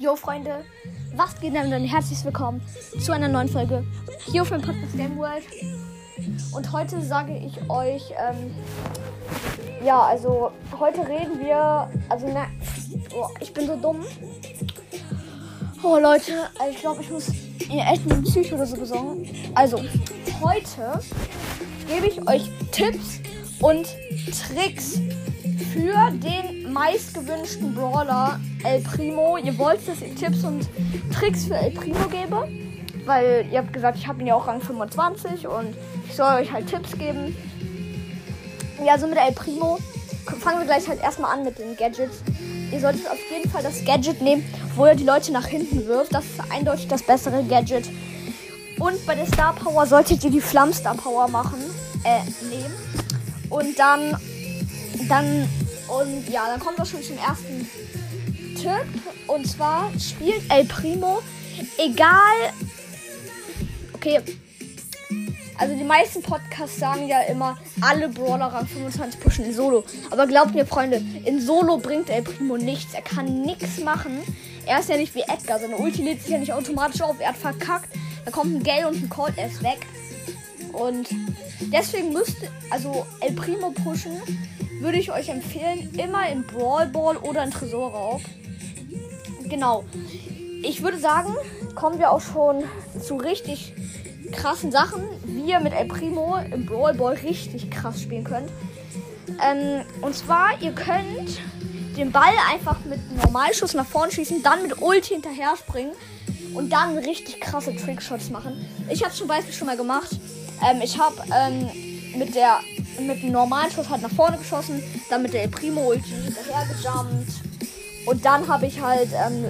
Jo Freunde, was geht denn dann? Herzlich willkommen zu einer neuen Folge hier auf meinem Podcast Game World. Und heute sage ich euch, ähm, ja, also heute reden wir, also ne, oh, ich bin so dumm. Oh Leute, also ich glaube, ich muss ihr echt einen Psycho oder so besorgen. Also, heute gebe ich euch Tipps und Tricks für den meistgewünschten Brawler El Primo. Ihr wollt, dass ich Tipps und Tricks für El Primo gebe. Weil ihr habt gesagt, ich habe ihn ja auch Rang 25 und ich soll euch halt Tipps geben. Ja, also mit El Primo fangen wir gleich halt erstmal an mit den Gadgets. Ihr solltet auf jeden Fall das Gadget nehmen, wo ihr die Leute nach hinten wirft. Das ist eindeutig das bessere Gadget. Und bei der Star Power solltet ihr die Flamm Star Power machen, äh, nehmen. Und dann, dann, und ja, dann kommt wir schon zum ersten Tipp. Und zwar spielt El Primo, egal, okay, also die meisten Podcasts sagen ja immer, alle Brawler Rang 25 pushen in Solo. Aber glaubt mir, Freunde, in Solo bringt El Primo nichts. Er kann nichts machen. Er ist ja nicht wie Edgar. Seine Ulti lädt sich ja nicht automatisch auf. Er hat verkackt. Da kommt ein Gale und ein Colt, er ist weg. Und deswegen müsste, also El Primo pushen, würde ich euch empfehlen, immer in Brawl Ball oder in Tresorraub. Genau. Ich würde sagen, kommen wir auch schon zu richtig krassen Sachen, wie ihr mit El Primo im Brawl Ball richtig krass spielen könnt. Ähm, und zwar, ihr könnt den Ball einfach mit Normalschuss nach vorne schießen, dann mit Ulti hinterher springen und dann richtig krasse Trickshots machen. Ich habe zum Beispiel schon mal gemacht. Ähm, ich habe ähm, mit der mit dem normalen Schuss halt nach vorne geschossen, dann mit der Primo Ulti hinterher gejumpt und dann habe ich halt ähm,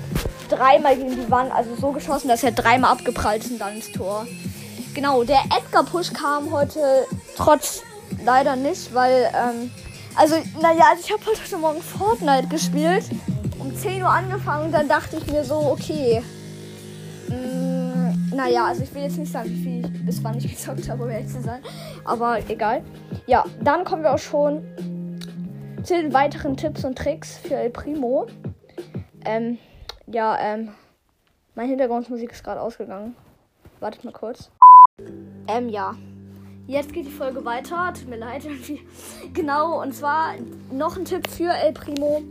dreimal gegen die Wand, also so geschossen, dass er dreimal abgeprallt ist und dann ins Tor. Genau, der Edgar Push kam heute trotz leider nicht, weil ähm, also naja, also ich habe heute Morgen Fortnite gespielt, um 10 Uhr angefangen und dann dachte ich mir so, okay, naja, also ich will jetzt nicht sagen, wie viel ich bis wann ich gezockt habe, um ehrlich zu sein. Aber egal. Ja, dann kommen wir auch schon zu den weiteren Tipps und Tricks für El Primo. Ähm, ja, ähm, meine Hintergrundmusik ist gerade ausgegangen. Wartet mal kurz. Ähm, ja. Jetzt geht die Folge weiter. Tut mir leid. genau, und zwar noch ein Tipp für El Primo.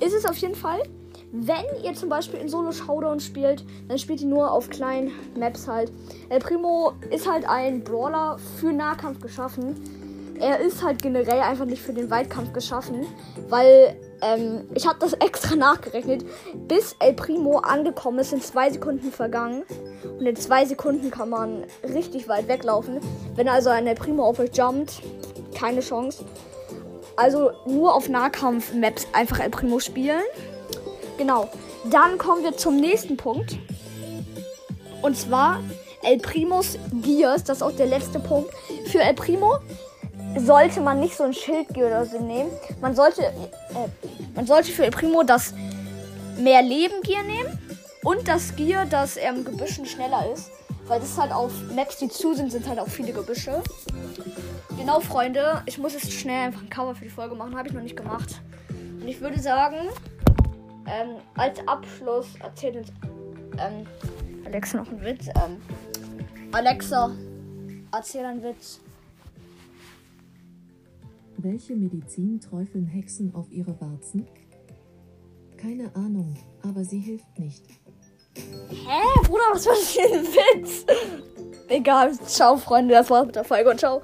Ist es auf jeden Fall, wenn ihr zum Beispiel in Solo Showdown spielt, dann spielt ihr nur auf kleinen Maps halt. El Primo ist halt ein Brawler für Nahkampf geschaffen. Er ist halt generell einfach nicht für den Weitkampf geschaffen, weil ähm, ich habe das extra nachgerechnet. Bis El Primo angekommen ist, sind zwei Sekunden vergangen. Und in zwei Sekunden kann man richtig weit weglaufen. Wenn also ein El Primo auf euch jumpt, keine Chance. Also nur auf Nahkampf-Maps einfach El Primo spielen. Genau. Dann kommen wir zum nächsten Punkt. Und zwar El Primos Gears. Das ist auch der letzte Punkt. Für El Primo sollte man nicht so ein Schildgear oder so nehmen. Man sollte, äh, man sollte für El Primo das mehr Leben Gear nehmen. Und das Gear, das ähm, Gebüschen schneller ist. Weil das halt auf Maps, die zu sind, sind halt auch viele Gebüsche. Genau, Freunde. Ich muss jetzt schnell einfach ein Cover für die Folge machen. Habe ich noch nicht gemacht. Und ich würde sagen, ähm, als Abschluss erzählt uns ähm, Alexa noch einen Witz. Ähm, Alexa, erzähl einen Witz. Welche Medizin träufeln Hexen auf ihre Warzen? Keine Ahnung, aber sie hilft nicht. Hä? Bruder, was war das für ein Witz? Egal, ciao Freunde, das war's mit der Folge und ciao.